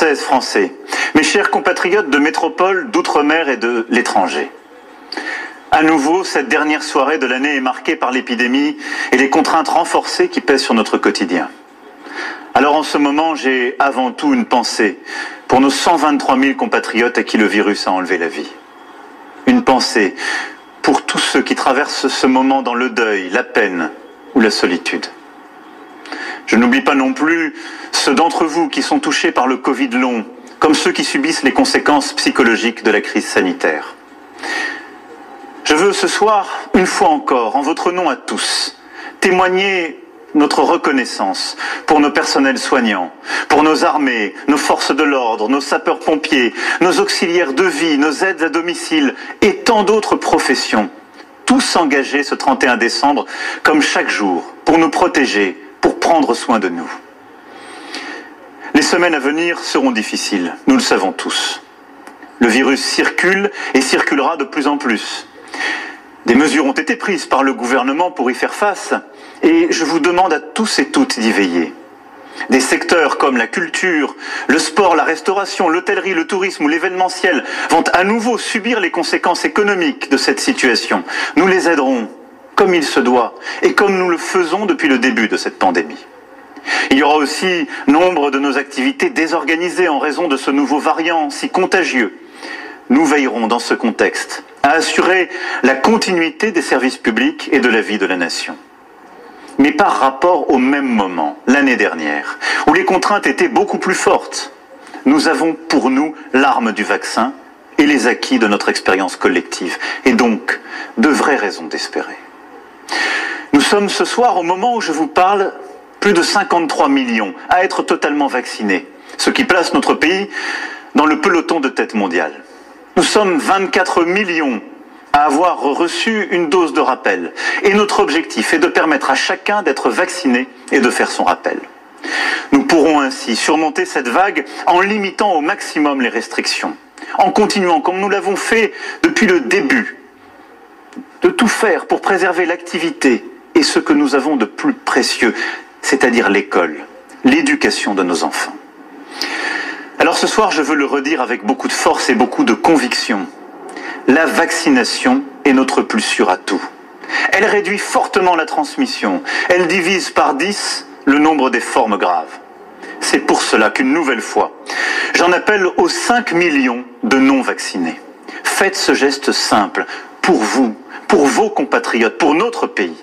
Français, mes chers compatriotes de métropole, d'outre-mer et de l'étranger. À nouveau, cette dernière soirée de l'année est marquée par l'épidémie et les contraintes renforcées qui pèsent sur notre quotidien. Alors en ce moment, j'ai avant tout une pensée pour nos 123 000 compatriotes à qui le virus a enlevé la vie. Une pensée pour tous ceux qui traversent ce moment dans le deuil, la peine ou la solitude. Je n'oublie pas non plus ceux d'entre vous qui sont touchés par le Covid long, comme ceux qui subissent les conséquences psychologiques de la crise sanitaire. Je veux ce soir, une fois encore, en votre nom à tous, témoigner notre reconnaissance pour nos personnels soignants, pour nos armées, nos forces de l'ordre, nos sapeurs-pompiers, nos auxiliaires de vie, nos aides à domicile et tant d'autres professions, tous engagés ce 31 décembre, comme chaque jour, pour nous protéger, pour prendre soin de nous. Les semaines à venir seront difficiles, nous le savons tous. Le virus circule et circulera de plus en plus. Des mesures ont été prises par le gouvernement pour y faire face et je vous demande à tous et toutes d'y veiller. Des secteurs comme la culture, le sport, la restauration, l'hôtellerie, le tourisme ou l'événementiel vont à nouveau subir les conséquences économiques de cette situation. Nous les aiderons comme il se doit et comme nous le faisons depuis le début de cette pandémie. Il y aura aussi nombre de nos activités désorganisées en raison de ce nouveau variant si contagieux. Nous veillerons dans ce contexte à assurer la continuité des services publics et de la vie de la nation. Mais par rapport au même moment, l'année dernière, où les contraintes étaient beaucoup plus fortes, nous avons pour nous l'arme du vaccin et les acquis de notre expérience collective, et donc de vraies raisons d'espérer. Sommes ce soir, au moment où je vous parle, plus de 53 millions à être totalement vaccinés, ce qui place notre pays dans le peloton de tête mondiale. Nous sommes 24 millions à avoir reçu une dose de rappel. Et notre objectif est de permettre à chacun d'être vacciné et de faire son rappel. Nous pourrons ainsi surmonter cette vague en limitant au maximum les restrictions, en continuant comme nous l'avons fait depuis le début, de tout faire pour préserver l'activité et ce que nous avons de plus précieux, c'est-à-dire l'école, l'éducation de nos enfants. Alors ce soir, je veux le redire avec beaucoup de force et beaucoup de conviction. La vaccination est notre plus sûr atout. Elle réduit fortement la transmission. Elle divise par 10 le nombre des formes graves. C'est pour cela qu'une nouvelle fois, j'en appelle aux 5 millions de non-vaccinés. Faites ce geste simple pour vous, pour vos compatriotes, pour notre pays.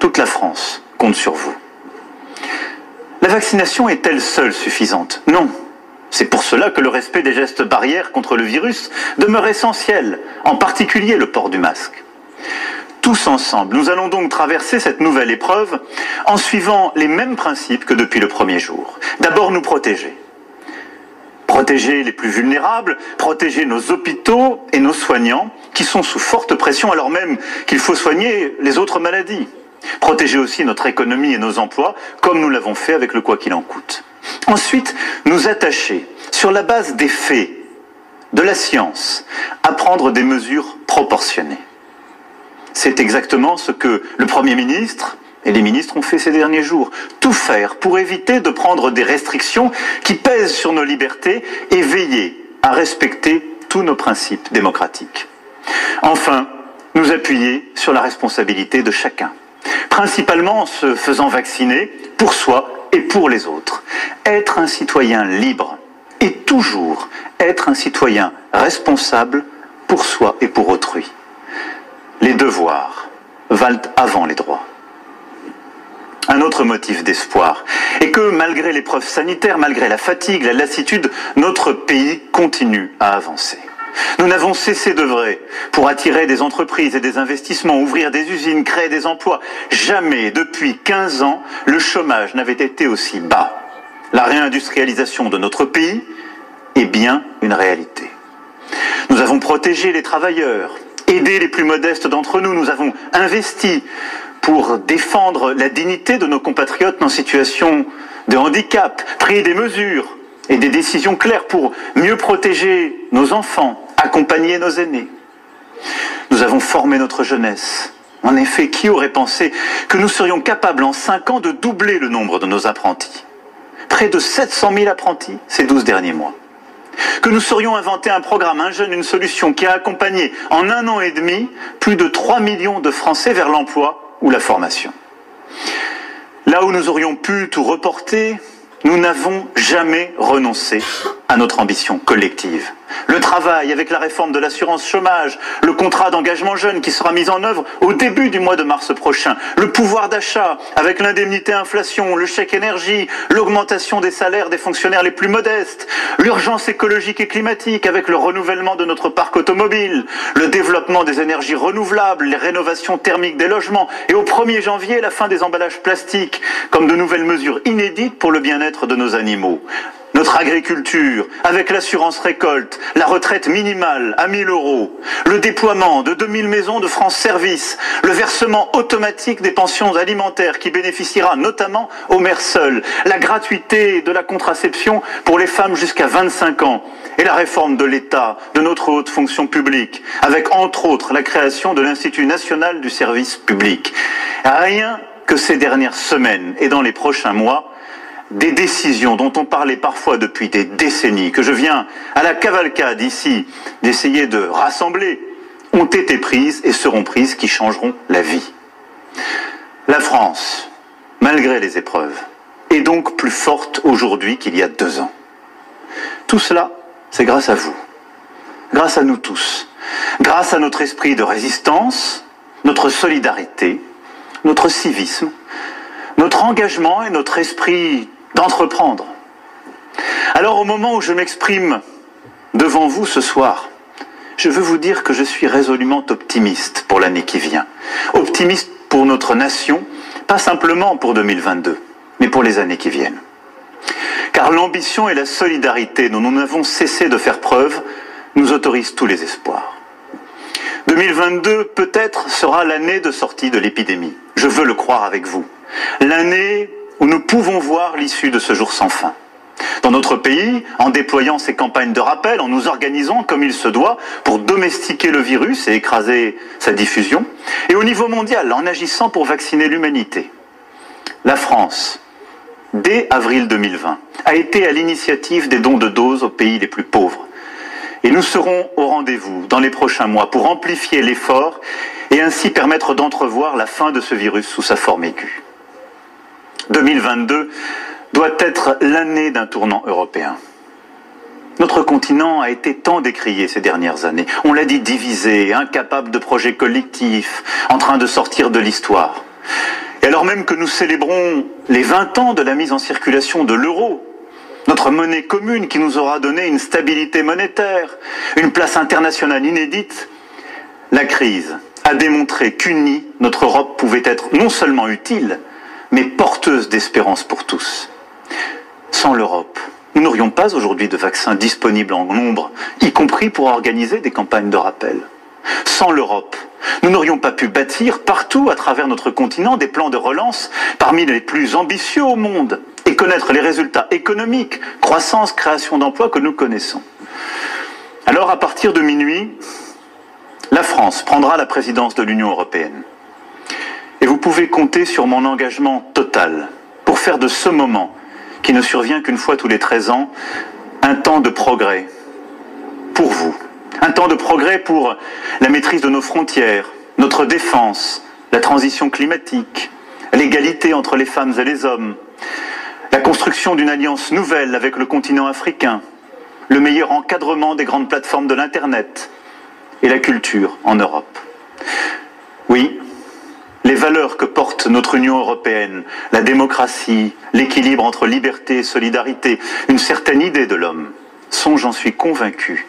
Toute la France compte sur vous. La vaccination est-elle seule suffisante? Non. C'est pour cela que le respect des gestes barrières contre le virus demeure essentiel, en particulier le port du masque. Tous ensemble, nous allons donc traverser cette nouvelle épreuve en suivant les mêmes principes que depuis le premier jour. D'abord, nous protéger. Protéger les plus vulnérables, protéger nos hôpitaux et nos soignants qui sont sous forte pression alors même qu'il faut soigner les autres maladies. Protéger aussi notre économie et nos emplois comme nous l'avons fait avec le quoi qu'il en coûte. Ensuite, nous attacher, sur la base des faits, de la science, à prendre des mesures proportionnées. C'est exactement ce que le Premier ministre et les ministres ont fait ces derniers jours. Tout faire pour éviter de prendre des restrictions qui pèsent sur nos libertés et veiller à respecter tous nos principes démocratiques. Enfin, nous appuyer sur la responsabilité de chacun, principalement en se faisant vacciner pour soi et pour les autres. Être un citoyen libre et toujours être un citoyen responsable pour soi et pour autrui. Les devoirs valent avant les droits. Un autre motif d'espoir est que malgré l'épreuve sanitaire, malgré la fatigue, la lassitude, notre pays continue à avancer. Nous n'avons cessé d'œuvrer pour attirer des entreprises et des investissements, ouvrir des usines, créer des emplois. Jamais, depuis 15 ans, le chômage n'avait été aussi bas. La réindustrialisation de notre pays est bien une réalité. Nous avons protégé les travailleurs, aidé les plus modestes d'entre nous, nous avons investi pour défendre la dignité de nos compatriotes en situation de handicap, pris des mesures et des décisions claires pour mieux protéger nos enfants, accompagner nos aînés. Nous avons formé notre jeunesse. En effet, qui aurait pensé que nous serions capables en cinq ans de doubler le nombre de nos apprentis? Près de 700 000 apprentis ces 12 derniers mois. Que nous saurions inventer un programme, un jeune, une solution qui a accompagné en un an et demi plus de 3 millions de Français vers l'emploi ou la formation. Là où nous aurions pu tout reporter, nous n'avons jamais renoncé à notre ambition collective. Le travail avec la réforme de l'assurance chômage, le contrat d'engagement jeune qui sera mis en œuvre au début du mois de mars prochain, le pouvoir d'achat avec l'indemnité inflation, le chèque énergie, l'augmentation des salaires des fonctionnaires les plus modestes, l'urgence écologique et climatique avec le renouvellement de notre parc automobile, le développement des énergies renouvelables, les rénovations thermiques des logements et au 1er janvier la fin des emballages plastiques comme de nouvelles mesures inédites pour le bien-être de nos animaux notre agriculture, avec l'assurance récolte, la retraite minimale à 1000 euros, le déploiement de 2000 maisons de France Service, le versement automatique des pensions alimentaires qui bénéficiera notamment aux mères seules, la gratuité de la contraception pour les femmes jusqu'à 25 ans, et la réforme de l'État, de notre haute fonction publique, avec entre autres la création de l'Institut national du service public. Rien que ces dernières semaines et dans les prochains mois des décisions dont on parlait parfois depuis des décennies, que je viens à la cavalcade ici d'essayer de rassembler, ont été prises et seront prises qui changeront la vie. La France, malgré les épreuves, est donc plus forte aujourd'hui qu'il y a deux ans. Tout cela, c'est grâce à vous, grâce à nous tous, grâce à notre esprit de résistance, notre solidarité, notre civisme, notre engagement et notre esprit d'entreprendre. Alors au moment où je m'exprime devant vous ce soir, je veux vous dire que je suis résolument optimiste pour l'année qui vient. Optimiste pour notre nation, pas simplement pour 2022, mais pour les années qui viennent. Car l'ambition et la solidarité dont nous n'avons cessé de faire preuve nous autorisent tous les espoirs. 2022 peut-être sera l'année de sortie de l'épidémie. Je veux le croire avec vous. L'année où nous pouvons voir l'issue de ce jour sans fin. Dans notre pays, en déployant ces campagnes de rappel, en nous organisant comme il se doit pour domestiquer le virus et écraser sa diffusion, et au niveau mondial, en agissant pour vacciner l'humanité. La France, dès avril 2020, a été à l'initiative des dons de doses aux pays les plus pauvres. Et nous serons au rendez-vous dans les prochains mois pour amplifier l'effort et ainsi permettre d'entrevoir la fin de ce virus sous sa forme aiguë. 2022 doit être l'année d'un tournant européen. Notre continent a été tant décrié ces dernières années. On l'a dit divisé, incapable de projets collectifs, en train de sortir de l'histoire. Et alors même que nous célébrons les 20 ans de la mise en circulation de l'euro, notre monnaie commune qui nous aura donné une stabilité monétaire, une place internationale inédite, la crise a démontré qu'unie, notre Europe pouvait être non seulement utile, mais porteuse d'espérance pour tous. Sans l'Europe, nous n'aurions pas aujourd'hui de vaccins disponibles en nombre, y compris pour organiser des campagnes de rappel. Sans l'Europe, nous n'aurions pas pu bâtir partout à travers notre continent des plans de relance parmi les plus ambitieux au monde et connaître les résultats économiques, croissance, création d'emplois que nous connaissons. Alors à partir de minuit, la France prendra la présidence de l'Union européenne. Vous pouvez compter sur mon engagement total pour faire de ce moment, qui ne survient qu'une fois tous les 13 ans, un temps de progrès pour vous. Un temps de progrès pour la maîtrise de nos frontières, notre défense, la transition climatique, l'égalité entre les femmes et les hommes, la construction d'une alliance nouvelle avec le continent africain, le meilleur encadrement des grandes plateformes de l'Internet et la culture en Europe. Que porte notre Union européenne, la démocratie, l'équilibre entre liberté et solidarité, une certaine idée de l'homme, sont, j'en suis convaincu,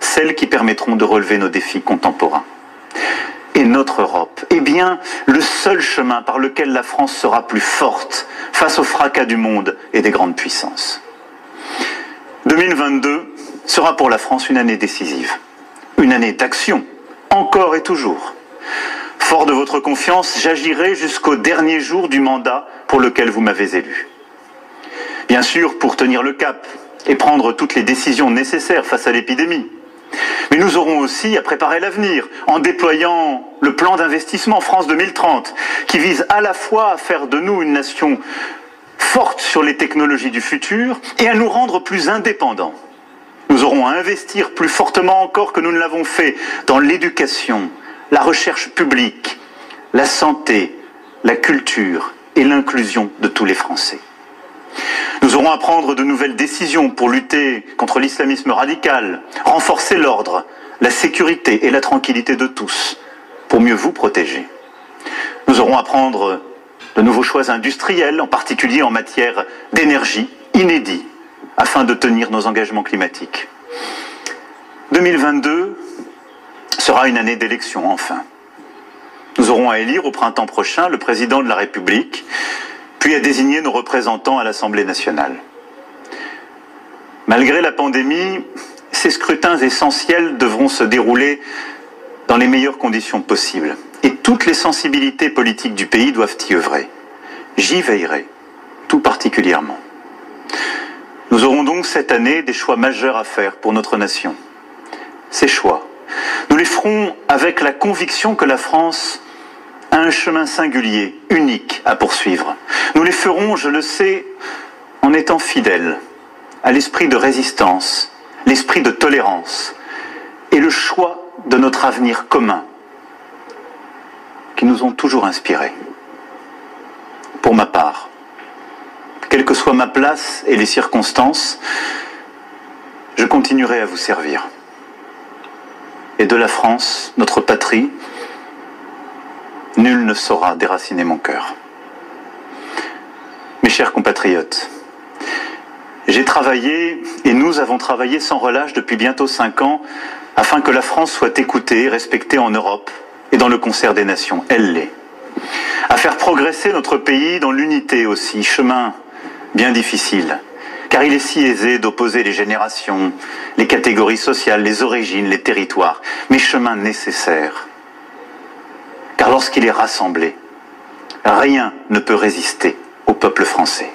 celles qui permettront de relever nos défis contemporains. Et notre Europe est bien le seul chemin par lequel la France sera plus forte face au fracas du monde et des grandes puissances. 2022 sera pour la France une année décisive, une année d'action, encore et toujours. Fort de votre confiance, j'agirai jusqu'au dernier jour du mandat pour lequel vous m'avez élu. Bien sûr, pour tenir le cap et prendre toutes les décisions nécessaires face à l'épidémie. Mais nous aurons aussi à préparer l'avenir en déployant le plan d'investissement France 2030 qui vise à la fois à faire de nous une nation forte sur les technologies du futur et à nous rendre plus indépendants. Nous aurons à investir plus fortement encore que nous ne l'avons fait dans l'éducation, la recherche publique, la santé, la culture et l'inclusion de tous les Français. Nous aurons à prendre de nouvelles décisions pour lutter contre l'islamisme radical, renforcer l'ordre, la sécurité et la tranquillité de tous, pour mieux vous protéger. Nous aurons à prendre de nouveaux choix industriels, en particulier en matière d'énergie, inédits, afin de tenir nos engagements climatiques. 2022 sera une année d'élection, enfin. Nous aurons à élire au printemps prochain le président de la République, puis à désigner nos représentants à l'Assemblée nationale. Malgré la pandémie, ces scrutins essentiels devront se dérouler dans les meilleures conditions possibles. Et toutes les sensibilités politiques du pays doivent y œuvrer. J'y veillerai, tout particulièrement. Nous aurons donc cette année des choix majeurs à faire pour notre nation. Ces choix, nous les ferons avec la conviction que la France a un chemin singulier, unique à poursuivre. Nous les ferons, je le sais, en étant fidèles à l'esprit de résistance, l'esprit de tolérance et le choix de notre avenir commun qui nous ont toujours inspirés. Pour ma part, quelle que soit ma place et les circonstances, je continuerai à vous servir. Et de la France, notre patrie, nul ne saura déraciner mon cœur. Mes chers compatriotes, j'ai travaillé, et nous avons travaillé sans relâche depuis bientôt cinq ans, afin que la France soit écoutée respectée en Europe et dans le concert des nations. Elle l'est. À faire progresser notre pays dans l'unité aussi, chemin bien difficile, car il est si aisé d'opposer les générations, les catégories sociales, les origines, les territoires, mais chemin nécessaire. Car lorsqu'il est rassemblé, rien ne peut résister au peuple français.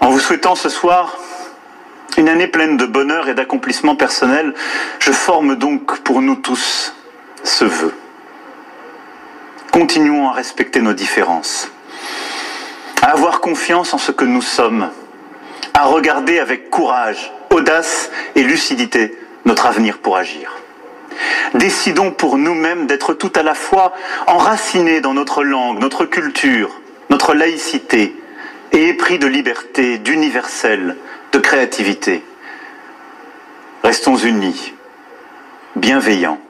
En vous souhaitant ce soir une année pleine de bonheur et d'accomplissement personnel, je forme donc pour nous tous ce vœu. Continuons à respecter nos différences, à avoir confiance en ce que nous sommes, à regarder avec courage, audace et lucidité notre avenir pour agir. Décidons pour nous-mêmes d'être tout à la fois enracinés dans notre langue, notre culture, notre laïcité, et épris de liberté, d'universel, de créativité. Restons unis, bienveillants,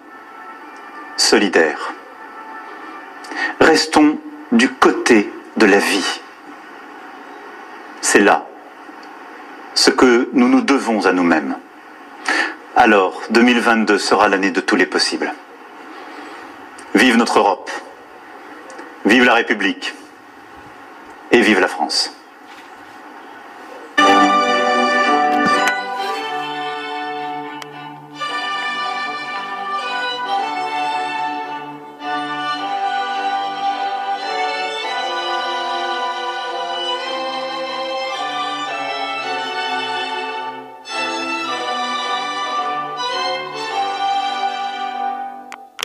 solidaires. Restons du côté de la vie. C'est là ce que nous nous devons à nous-mêmes. Alors, 2022 sera l'année de tous les possibles. Vive notre Europe, vive la République et vive la France.